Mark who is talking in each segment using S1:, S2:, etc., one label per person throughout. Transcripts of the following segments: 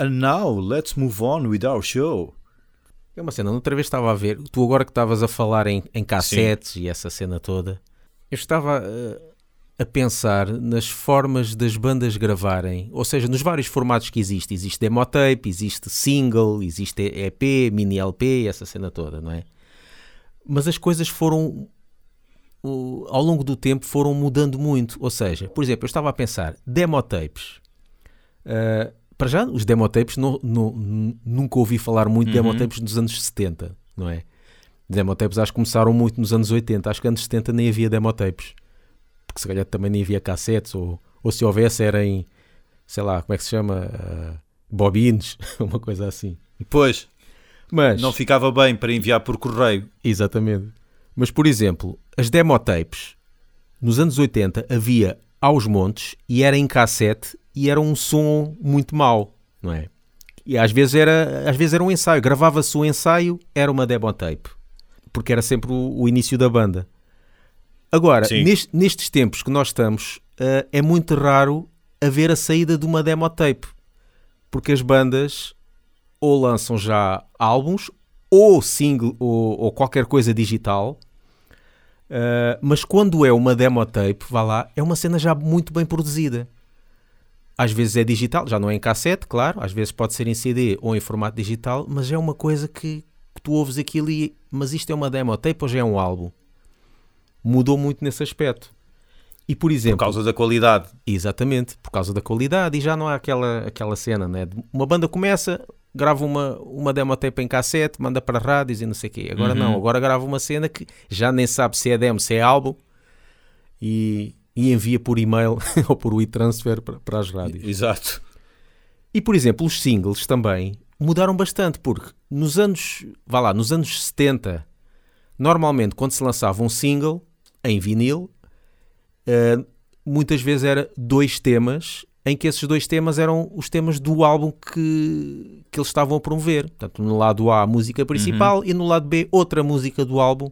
S1: And now, let's move on with our show.
S2: É uma cena, outra vez estava a ver, tu agora que estavas a falar em, em cassetes Sim. e essa cena toda, eu estava uh, a pensar nas formas das bandas gravarem, ou seja, nos vários formatos que existe. Existe demotape, existe single, existe EP, mini LP, essa cena toda, não é? Mas as coisas foram, ao longo do tempo, foram mudando muito. Ou seja, por exemplo, eu estava a pensar, demotapes. Uh, para já, os demotapes, não, não, nunca ouvi falar muito de uhum. demotapes nos anos 70, não é? Demotapes acho que começaram muito nos anos 80, acho que anos 70 nem havia demotapes, porque se calhar também nem havia cassetes, ou, ou se houvesse era em, sei lá, como é que se chama? Uh, bobines, uma coisa assim.
S1: Pois, mas não ficava bem para enviar por correio.
S2: Exatamente. Mas, por exemplo, as demotapes, nos anos 80 havia aos montes e era em cassete e era um som muito mau, não é? E às vezes era, às vezes era um ensaio, gravava-se um ensaio, era uma demo tape, porque era sempre o, o início da banda. Agora, neste, nestes tempos que nós estamos, uh, é muito raro haver a saída de uma demo tape, porque as bandas ou lançam já álbuns, ou single, ou, ou qualquer coisa digital, uh, mas quando é uma demo tape, vá lá, é uma cena já muito bem produzida. Às vezes é digital, já não é em cassete, claro, às vezes pode ser em CD ou em formato digital, mas é uma coisa que, que tu ouves aquilo e. Mas isto é uma demo tape ou já é um álbum? Mudou muito nesse aspecto. E por exemplo.
S1: Por causa da qualidade.
S2: Exatamente, por causa da qualidade. E já não há aquela, aquela cena, né? Uma banda começa, grava uma, uma demo tape em cassete, manda para rádios e não sei o quê. Agora uhum. não, agora grava uma cena que já nem sabe se é demo, se é álbum. E, e envia por e-mail ou por e-transfer para, para as rádios.
S1: Exato.
S2: E, por exemplo, os singles também mudaram bastante, porque nos anos, vá lá, nos anos 70, normalmente quando se lançava um single em vinil, uh, muitas vezes era dois temas, em que esses dois temas eram os temas do álbum que, que eles estavam a promover. Portanto, no lado A, a música principal, uhum. e no lado B, outra música do álbum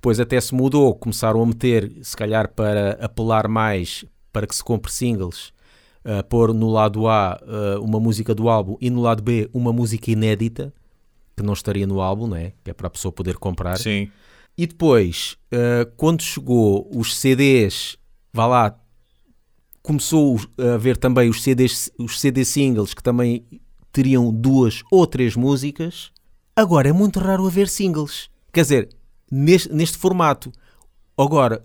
S2: depois até se mudou, começaram a meter, se calhar para apelar mais para que se compre singles, uh, pôr no lado A uh, uma música do álbum e no lado B uma música inédita, que não estaria no álbum, né? que é para a pessoa poder comprar.
S1: Sim.
S2: E depois, uh, quando chegou os CDs, vá lá, começou a ver também os CDs, os CD singles que também teriam duas ou três músicas. Agora é muito raro haver singles. Quer dizer, neste, neste formato. Agora,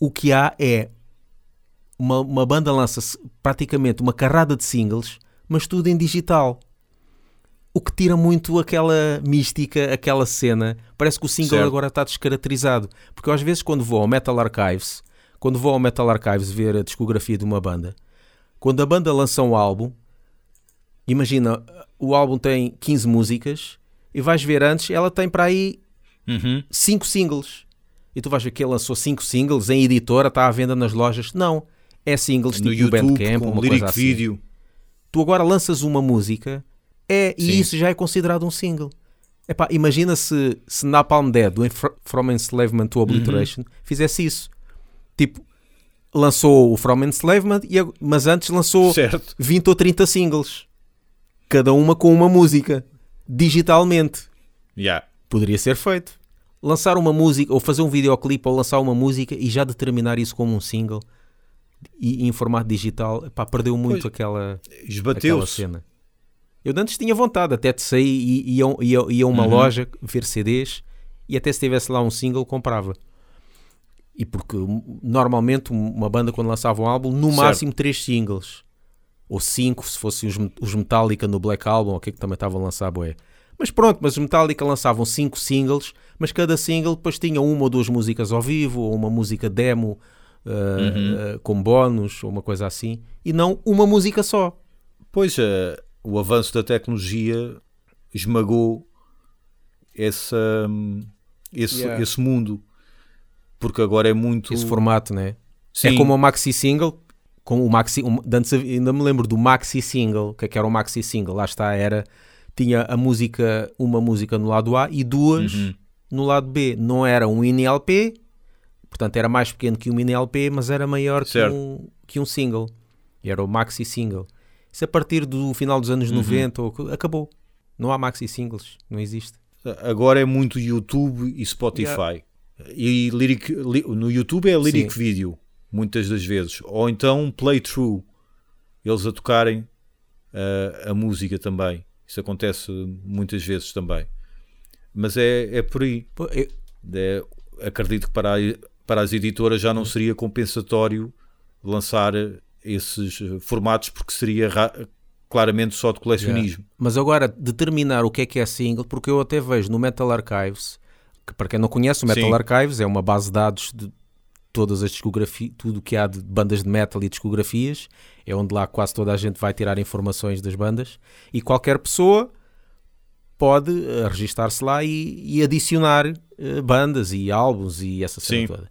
S2: o que há é uma, uma banda lança praticamente uma carrada de singles, mas tudo em digital. O que tira muito aquela mística, aquela cena. Parece que o single certo. agora está descaracterizado. Porque eu, às vezes, quando vou ao Metal Archives, quando vou ao Metal Archives ver a discografia de uma banda, quando a banda lança um álbum, imagina, o álbum tem 15 músicas e vais ver antes, ela tem para aí uhum. cinco singles. E tu vais ver que ele lançou cinco singles em editora, está à venda nas lojas. Não, é singles
S1: no tipo YouTube, Bandcamp, uma coisa assim. Video.
S2: Tu agora lanças uma música é, e isso já é considerado um single. Epá, imagina se, se Napalm Dead, do From Enslavement to Obliteration, uhum. fizesse isso. Tipo, lançou o From Enslavement, mas antes lançou
S1: certo.
S2: 20 ou 30 singles. Cada uma com uma música. Digitalmente.
S1: Yeah.
S2: Poderia ser feito. Lançar uma música, ou fazer um videoclipe, ou lançar uma música e já determinar isso como um single e, em formato digital, pá, perdeu muito pois, aquela, aquela cena. Eu antes tinha vontade até de sair e ia, ia, ia a uma uhum. loja ver CDs e até se tivesse lá um single comprava. E porque normalmente uma banda quando lançava um álbum, no certo. máximo três singles. Ou cinco, se fossem os, os Metallica no Black Album, o que, é que também estavam a lançar, boé. Mas pronto, mas os Metallica lançavam cinco singles, mas cada single depois tinha uma ou duas músicas ao vivo, ou uma música demo uh, uhum. uh, com bónus, ou uma coisa assim, e não uma música só.
S1: Pois, uh, o avanço da tecnologia esmagou essa, esse, yeah. esse mundo, porque agora é muito...
S2: Esse formato, né? Sim. É como o maxi single, com o maxi, um, antes ainda me lembro do maxi single, que, é que era o maxi single, lá está, era tinha a música, uma música no lado A e duas uhum. no lado B. Não era um mini LP, portanto era mais pequeno que um mini LP, mas era maior que um, que um single. E era o maxi single. Isso a partir do final dos anos uhum. 90 acabou. Não há maxi singles, não existe.
S1: Agora é muito YouTube e Spotify. Yeah. E lyric, li, no YouTube é lyric Sim. video, muitas das vezes. Ou então playthrough, eles a tocarem uh, a música também. Isso acontece muitas vezes também. Mas é, é por aí. É, acredito que para, a, para as editoras já não seria compensatório lançar esses formatos porque seria claramente só de colecionismo.
S2: Yeah. Mas agora, determinar o que é que é single, porque eu até vejo no Metal Archives, que para quem não conhece, o Metal Sim. Archives é uma base de dados de todas as discografias, tudo o que há de bandas de metal e discografias, é onde lá quase toda a gente vai tirar informações das bandas, e qualquer pessoa pode uh, registar-se lá e, e adicionar uh, bandas e álbuns e essa cena toda.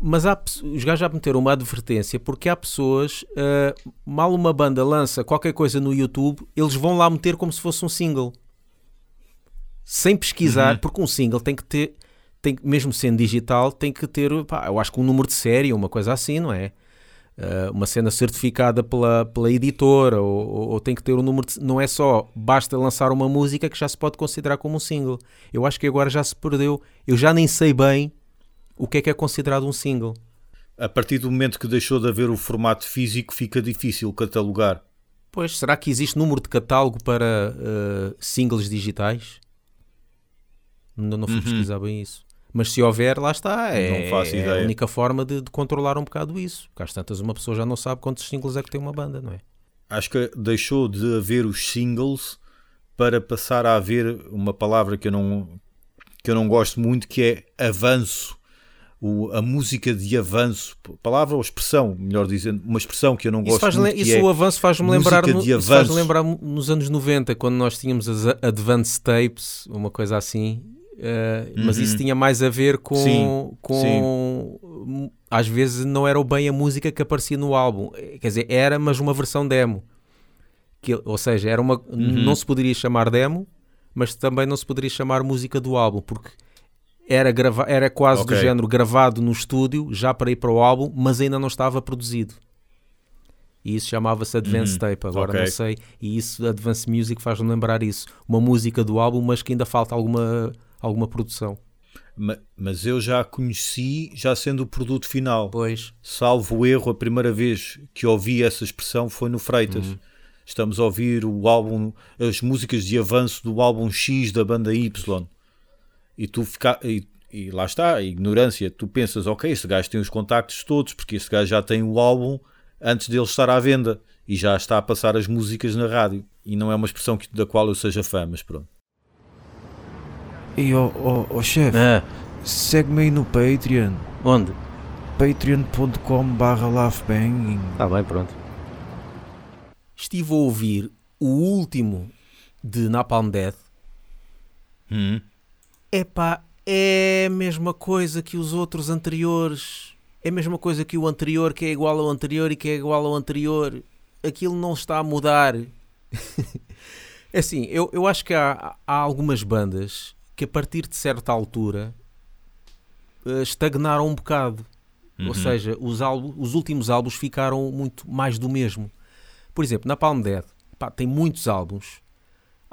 S2: Mas há, os gajos já meteram uma advertência porque há pessoas, uh, mal uma banda lança qualquer coisa no YouTube, eles vão lá meter como se fosse um single. Sem pesquisar, uhum. porque um single tem que ter, tem, mesmo sendo digital, tem que ter, pá, eu acho que um número de série, uma coisa assim, não é? Uh, uma cena certificada pela, pela editora, ou, ou, ou, tem que ter um número de, Não é só basta lançar uma música que já se pode considerar como um single. Eu acho que agora já se perdeu. Eu já nem sei bem o que é que é considerado um single.
S1: A partir do momento que deixou de haver o formato físico, fica difícil catalogar.
S2: Pois, será que existe número de catálogo para uh, singles digitais? Ainda não fui uhum. pesquisar bem isso. Mas se houver, lá está. É, é a única forma de, de, controlar um bocado isso. Porque às tantas uma pessoa já não sabe quantos singles é que tem uma banda, não é?
S1: Acho que deixou de haver os singles para passar a haver uma palavra que eu não, que eu não gosto muito, que é avanço o, a música de avanço, palavra ou expressão, melhor dizendo, uma expressão que eu não
S2: isso
S1: gosto
S2: faz
S1: muito.
S2: Isso
S1: é
S2: o avanço faz-me lembrar, no, faz lembrar nos anos 90, quando nós tínhamos as Advance Tapes, uma coisa assim, uh, uhum. mas isso uhum. tinha mais a ver com. Sim, com sim. Às vezes não era bem a música que aparecia no álbum, quer dizer, era, mas uma versão demo. Que, ou seja, era uma, uhum. não se poderia chamar demo, mas também não se poderia chamar música do álbum, porque era, grava era quase okay. do género gravado no estúdio, já para ir para o álbum, mas ainda não estava produzido. E isso chamava-se Advance uhum. Tape, agora okay. não sei. E isso, Advance Music, faz-me lembrar isso. Uma música do álbum, mas que ainda falta alguma, alguma produção.
S1: Mas eu já conheci, já sendo o produto final.
S2: Pois.
S1: Salvo o erro, a primeira vez que ouvi essa expressão foi no Freitas. Uhum. Estamos a ouvir o álbum, as músicas de avanço do álbum X da banda Y e tu fica, e, e, lá está, a ignorância, tu pensas, ok, este gajo tem os contactos todos, porque este gajo já tem o álbum antes dele estar à venda e já está a passar as músicas na rádio. E não é uma expressão que, da qual eu seja fã, mas pronto.
S3: E ó oh, oh, oh, chefe, ah. segue-me aí no Patreon.
S2: Onde?
S3: patreon.com barra laughbanging.
S2: Está bem, pronto. Estive a ouvir o último de Napalm Death.
S1: Hum.
S2: Epá, é a mesma coisa que os outros anteriores. É a mesma coisa que o anterior, que é igual ao anterior e que é igual ao anterior. Aquilo não está a mudar. é assim, eu, eu acho que há, há algumas bandas que a partir de certa altura uh, estagnaram um bocado. Uhum. Ou seja, os, álbum, os últimos álbuns ficaram muito mais do mesmo. Por exemplo, na Palm Dead pá, tem muitos álbuns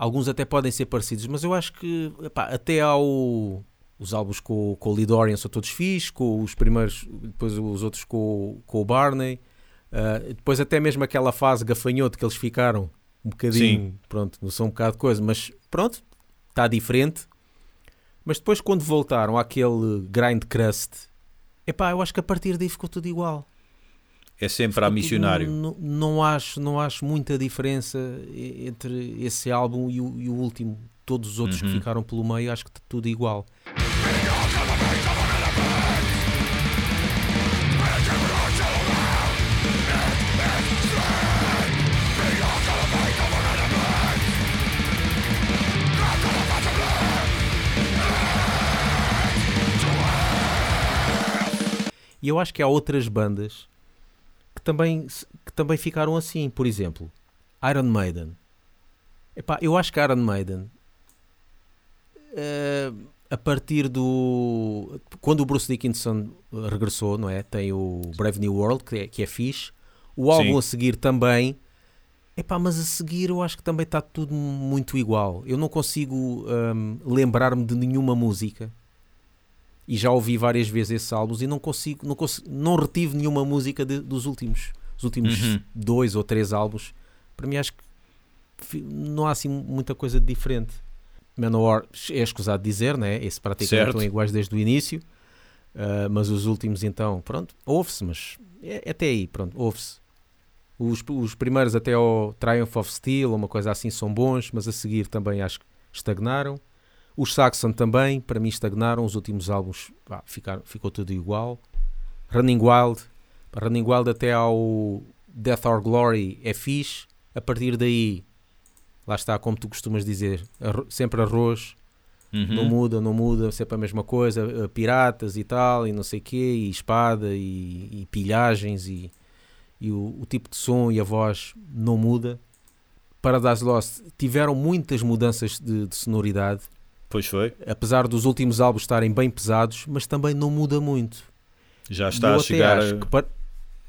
S2: Alguns até podem ser parecidos, mas eu acho que epá, até ao os álbuns com, com o Lidorian são todos fixos, com os primeiros, depois os outros com, com o Barney, uh, depois até mesmo aquela fase gafanhoto que eles ficaram um bocadinho, Sim. pronto, não são um bocado de coisa, mas pronto, está diferente. Mas depois quando voltaram àquele grind crust, epá, eu acho que a partir daí ficou tudo igual
S1: é sempre a missionário.
S2: Não, não, acho, não acho muita diferença entre esse álbum e o, e o último. Todos os outros uhum. que ficaram pelo meio, acho que tudo igual. E eu acho que há outras bandas que também, que também ficaram assim. Por exemplo, Iron Maiden. Epá, eu acho que Iron Maiden, uh, a partir do. Quando o Bruce Dickinson regressou, não é? Tem o Brave New World, que é, que é fixe. O álbum Sim. a seguir também. Epá, mas a seguir eu acho que também está tudo muito igual. Eu não consigo um, lembrar-me de nenhuma música. E já ouvi várias vezes esses álbuns e não consigo, não, consigo, não retive nenhuma música de, dos últimos, dos últimos uhum. dois ou três álbuns. Para mim acho que não há assim muita coisa de diferente. Manowar é escusado dizer, né? Esse praticamente estão iguais desde o início. Uh, mas os últimos então, pronto, ouve-se, mas é, é até aí, pronto, ouve-se. Os, os primeiros até ao Triumph of Steel, ou uma coisa assim, são bons, mas a seguir também acho que estagnaram. Os Saxon também, para mim, estagnaram. Os últimos álbuns pá, ficaram, ficou tudo igual. Running Wild, Running Wild até ao Death or Glory é fixe. A partir daí, lá está, como tu costumas dizer, sempre arroz. Uhum. Não muda, não muda, sempre a mesma coisa. Piratas e tal, e não sei o quê, e espada, e, e pilhagens, e e o, o, tipo de som e a voz não muda. Paradise Lost tiveram muitas mudanças de, de, sonoridade.
S1: Pois foi.
S2: Apesar dos últimos álbuns estarem bem pesados, mas também não muda muito.
S1: Já está a chegar a...
S2: Para...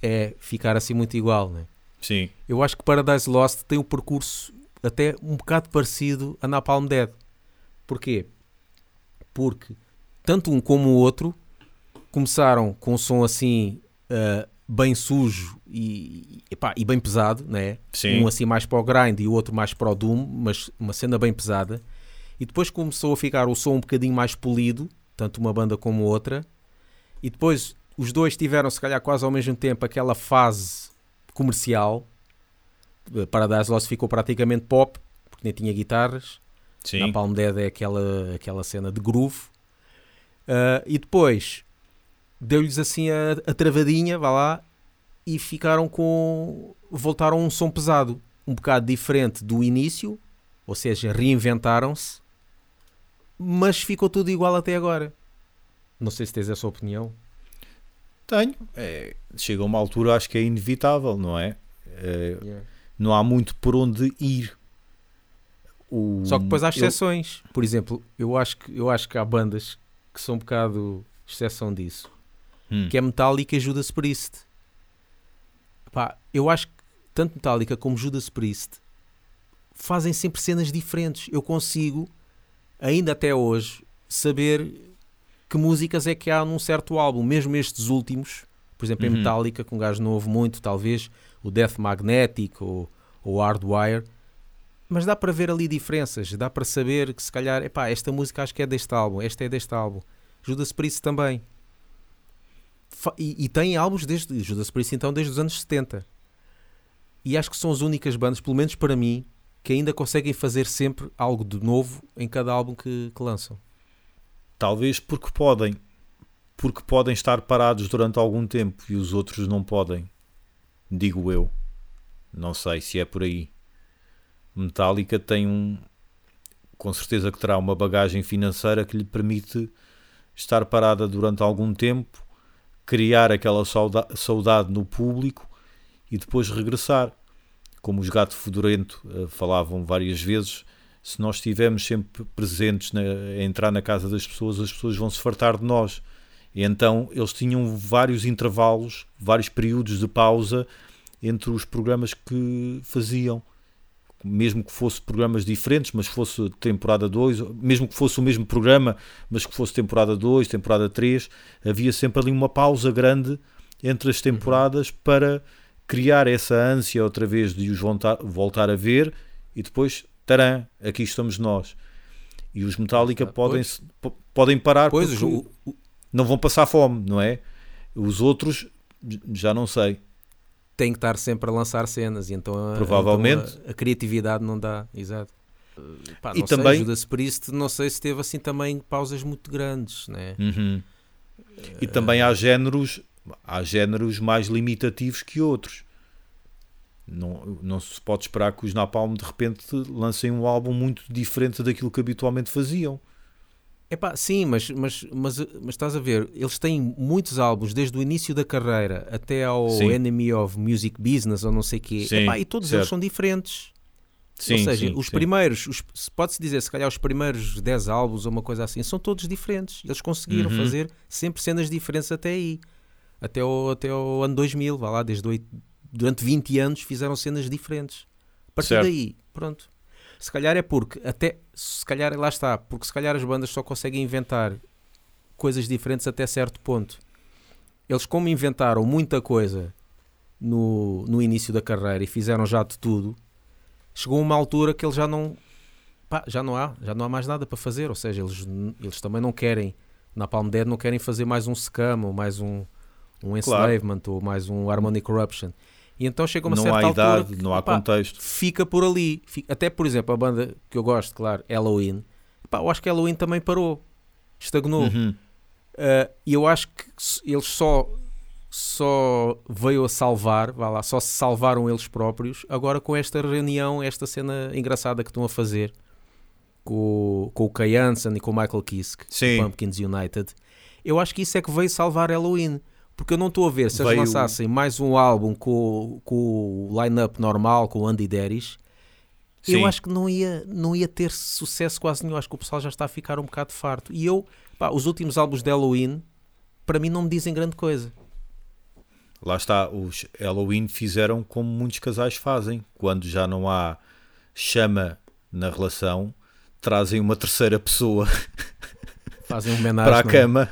S2: É ficar assim muito igual, né?
S1: Sim.
S2: Eu acho que Paradise Lost tem um percurso até um bocado parecido a Napalm Dead. Porquê? Porque tanto um como o outro começaram com um som assim uh, bem sujo e, epá, e bem pesado, né?
S1: Sim.
S2: um assim mais para o grind e o outro mais para o doom, mas uma cena bem pesada. E depois começou a ficar o som um bocadinho mais polido, tanto uma banda como outra. E depois os dois tiveram, se calhar, quase ao mesmo tempo aquela fase comercial. Paradise Lost ficou praticamente pop, porque nem tinha guitarras. Sim. Na Palm Dead é aquela, aquela cena de groove. Uh, e depois deu-lhes assim a, a travadinha, vá lá, e ficaram com. voltaram a um som pesado, um bocado diferente do início, ou seja, reinventaram-se, mas ficou tudo igual até agora. Não sei se tens essa opinião.
S1: Tenho. É, chega a uma altura, acho que é inevitável, não é? é yeah. Não há muito por onde ir.
S2: O, Só que depois há exceções. Eu... Por exemplo, eu acho, que, eu acho que há bandas que são um bocado exceção disso hum. que é Metallica e Judas Priest. Pá, eu acho que tanto Metallica como Judas Priest fazem sempre cenas diferentes. Eu consigo, ainda até hoje, saber que músicas é que há num certo álbum, mesmo estes últimos, por exemplo, uhum. em Metallica, com um gajo novo muito, talvez, o Death Magnetic ou o Hardwire, mas dá para ver ali diferenças, dá para saber que se calhar, epá, esta música acho que é deste álbum, esta é deste álbum. Judas Priest também. E, e tem álbuns desde Judas Priest então desde os anos 70. E acho que são as únicas bandas, pelo menos para mim, que ainda conseguem fazer sempre algo de novo em cada álbum que, que lançam.
S1: Talvez porque podem. Porque podem estar parados durante algum tempo e os outros não podem. Digo eu. Não sei se é por aí. Metallica tem um. Com certeza que terá uma bagagem financeira que lhe permite estar parada durante algum tempo criar aquela saudade no público e depois regressar. Como os gatos fedorento uh, falavam várias vezes, se nós estivermos sempre presentes na, a entrar na casa das pessoas, as pessoas vão se fartar de nós. E então eles tinham vários intervalos, vários períodos de pausa entre os programas que faziam mesmo que fosse programas diferentes, mas fosse temporada 2, mesmo que fosse o mesmo programa, mas que fosse temporada 2, temporada 3, havia sempre ali uma pausa grande entre as temporadas uhum. para criar essa ânsia outra vez de os voltar, a ver e depois, taran, aqui estamos nós. E os Metallica podem, podem parar
S2: pois,
S1: porque
S2: o, o...
S1: não vão passar fome, não é? Os outros, já não sei
S2: tem que estar sempre a lançar cenas e então
S1: provavelmente
S2: então a, a, criatividade não dá, exato. Pá, e também Judas Priest, não sei se teve assim também pausas muito grandes, né?
S1: Uhum. E uh, também há géneros, há géneros mais limitativos que outros. Não, não se pode esperar que os Napalm de repente lancem um álbum muito diferente daquilo que habitualmente faziam.
S2: Epá, sim, mas, mas, mas, mas estás a ver, eles têm muitos álbuns desde o início da carreira até ao sim. Enemy of Music Business ou não sei o quê, Epá, e todos certo. eles são diferentes. Sim, ou seja, sim, os primeiros, pode-se dizer, se calhar os primeiros 10 álbuns ou uma coisa assim, são todos diferentes. Eles conseguiram uhum. fazer sempre cenas diferentes até aí. Até o, até o ano 2000, vá lá, desde o, durante 20 anos fizeram cenas diferentes. A partir
S1: Certo.
S2: daí, pronto. Se calhar é porque, até, se calhar, lá está, porque se calhar as bandas só conseguem inventar coisas diferentes até certo ponto. Eles, como inventaram muita coisa no, no início da carreira e fizeram já de tudo, chegou uma altura que eles já não, pá, já não há, já não há mais nada para fazer. Ou seja, eles, eles também não querem, na Palm Dead, não querem fazer mais um scam ou mais um, um enslavement ou mais um harmony corruption. E então chega uma
S1: não
S2: certa
S1: há
S2: altura
S1: idade,
S2: que,
S1: não há
S2: pá,
S1: contexto.
S2: fica por ali. Fica- Até, por exemplo, a banda que eu gosto, claro, Halloween. Pá, eu acho que Halloween também parou. Estagnou.
S1: Uhum.
S2: Uh, E eu acho que eles só só veio a salvar, vá lá, só se salvaram eles próprios agora com esta reunião, esta cena engraçada que estão a fazer com, o- com o Kay Hansen e com o Michael Kiske,
S1: Sim.
S2: Pumpkins United. Eu acho que isso é que veio salvar Halloween. Porque eu não estou a ver se eles
S1: Veio-
S2: lançassem mais um álbum com, com o line-up normal, com o Andy Deris, eu acho que não ia, não ia ter sucesso quase nenhum. Acho que o pessoal já está a ficar um bocado farto. E eu, pá, os últimos álbuns de Halloween, para mim, não me dizem grande coisa.
S1: Lá está, os Halloween fizeram como muitos casais fazem, quando já não há chama na relação, trazem uma terceira pessoa
S2: Fazem um homenagem.
S1: para a
S2: é?
S1: cama.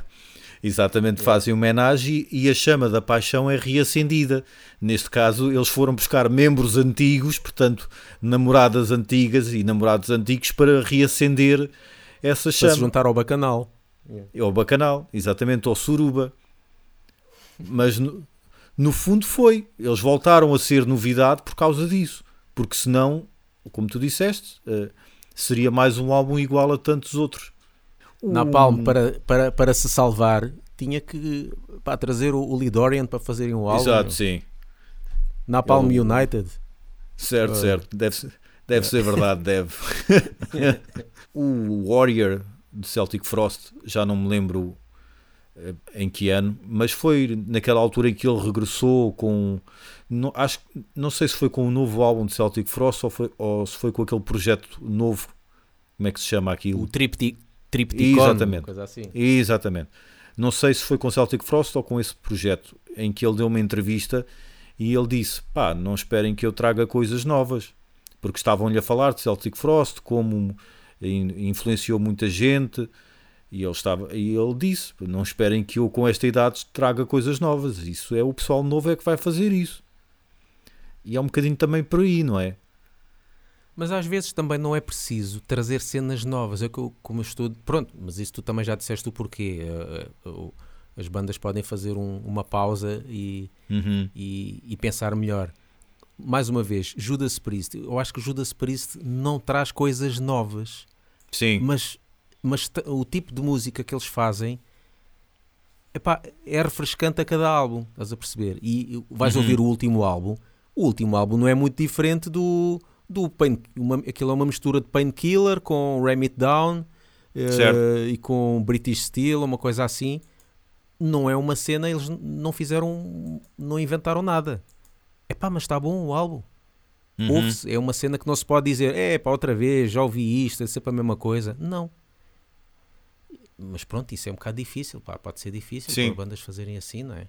S1: Exatamente, fazem homenagem e a chama da paixão é reacendida. Neste caso, eles foram buscar membros antigos, portanto, namoradas antigas e namorados antigos para reacender essa
S2: Para se
S1: chama.
S2: juntar ao bacanal.
S1: É o bacanal, exatamente, ou suruba. Mas no, no fundo foi. Eles voltaram a ser novidade por causa disso. Porque senão, como tu disseste, eh, seria mais um álbum igual a tantos outros.
S2: Napalm,
S1: Um-
S2: para, para, para se salvar, tinha que pá, trazer o, o Lidorian para fazerem um álbum.
S1: Exato, sim.
S2: Napalm
S1: Eu-
S2: United.
S1: Certo,
S2: Ah.
S1: certo. Deve, ser- deve ser verdade, deve. o Warrior de Celtic Frost, já não me lembro eh, em que ano, mas foi naquela altura em que ele regressou com. Não, acho, não sei se foi com o novo álbum de Celtic Frost ou, foi, ou se foi com aquele projeto novo. Como é que se chama aquilo?
S2: O tripti, Tripticon.
S1: Exatamente.
S2: Coisa assim.
S1: Exatamente. Não sei se foi com Celtic Frost ou com esse projeto em que ele deu uma entrevista e ele disse: pá, não esperem que eu traga coisas novas, porque estavam-lhe a falar de Celtic Frost, como in- influenciou muita gente. E ele, estava, e ele disse: Não esperem que eu, com esta idade, traga coisas novas. Isso é o pessoal novo é que vai fazer isso. E é um bocadinho também por aí, não é?
S2: Mas às vezes também não é preciso trazer cenas novas. É que eu, como eu estou. Pronto, mas isso tu também já disseste o porquê. Eh, eh, As bandas podem fazer um- uma pausa e,
S1: Uhum.
S2: e, e pensar melhor. Mais uma vez, Judas Priest. Eu acho que Judas Priest não traz coisas novas,
S1: Sim,
S2: mas, mas o tipo de música que eles fazem epá, é refrescante a cada álbum. Estás a perceber? E vais
S1: Uhum.
S2: ouvir o último álbum. O último álbum não é muito diferente do. Do pain, uma, aquilo é uma mistura de Painkiller com Ram It Down
S1: Certo.
S2: e com British Steel, uma coisa assim. Não é uma cena, eles não fizeram, não inventaram nada. Epá, mas está bom o álbum.
S1: Uhum.
S2: É uma cena que não se pode dizer, é pá, outra vez, já ouvi isto, é sempre a mesma coisa. Não. Mas pronto, isso é um bocado difícil, pá, pode ser difícil
S1: Sim.
S2: para bandas fazerem assim, não é?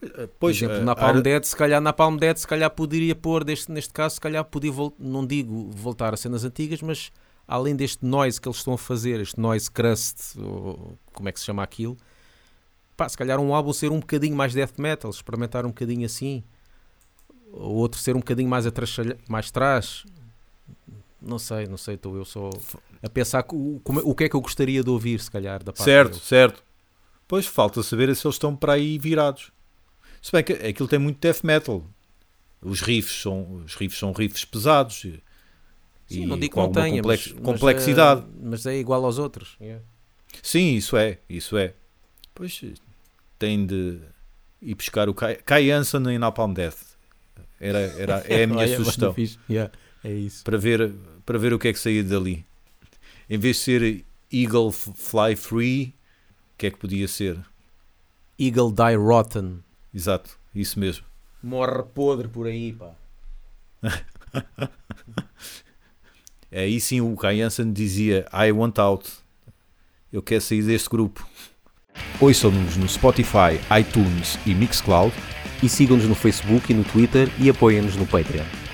S2: Por
S1: Pois,
S2: exemplo,
S1: eh,
S2: na Palm Dead, se calhar na Palm Dead, se calhar poderia pôr, deste, neste caso, se calhar podia, não digo voltar a cenas antigas, mas além deste noise que eles estão a fazer, este noise crust, ou como é que se chama aquilo, pá, se calhar um álbum ser um bocadinho mais death metal, experimentar um bocadinho assim, ou outro ser um bocadinho mais atrás, mais trás, não sei, não sei, estou eu só a pensar o, como é- o que é que eu gostaria de ouvir, se calhar, da parte
S1: Certo, certo. Pois falta saber se eles estão para aí virados. Se bem que aquilo tem muito death metal. Os riffs são, os riffs são riffs pesados e,
S2: Sim,
S1: e
S2: não digo
S1: com
S2: não tenha,
S1: complex-
S2: mas- mas,
S1: complexidade.
S2: eh, mas é igual aos outros. yeah.
S1: Sim, isso é, isso é. Pois tem de ir buscar o Kai, Kai Hansen em Napalm Death. Era, era, é a minha
S2: Olha,
S1: sugestão.
S2: Yeah, é isso.
S1: Para ver, para ver o que é que saía dali. Em vez de ser Eagle Fly Free, o que é que podia ser?
S2: Eagle Die Rotten.
S1: Exato, isso mesmo.
S2: Morre podre por aí, pá.
S1: Aí sim o Kai Hansen dizia I want out. Eu quero sair deste grupo.
S4: Ouçam-nos no Spotify, iTunes e Mixcloud
S2: E sigam-nos no Facebook e no Twitter e apoiem-nos no Patreon.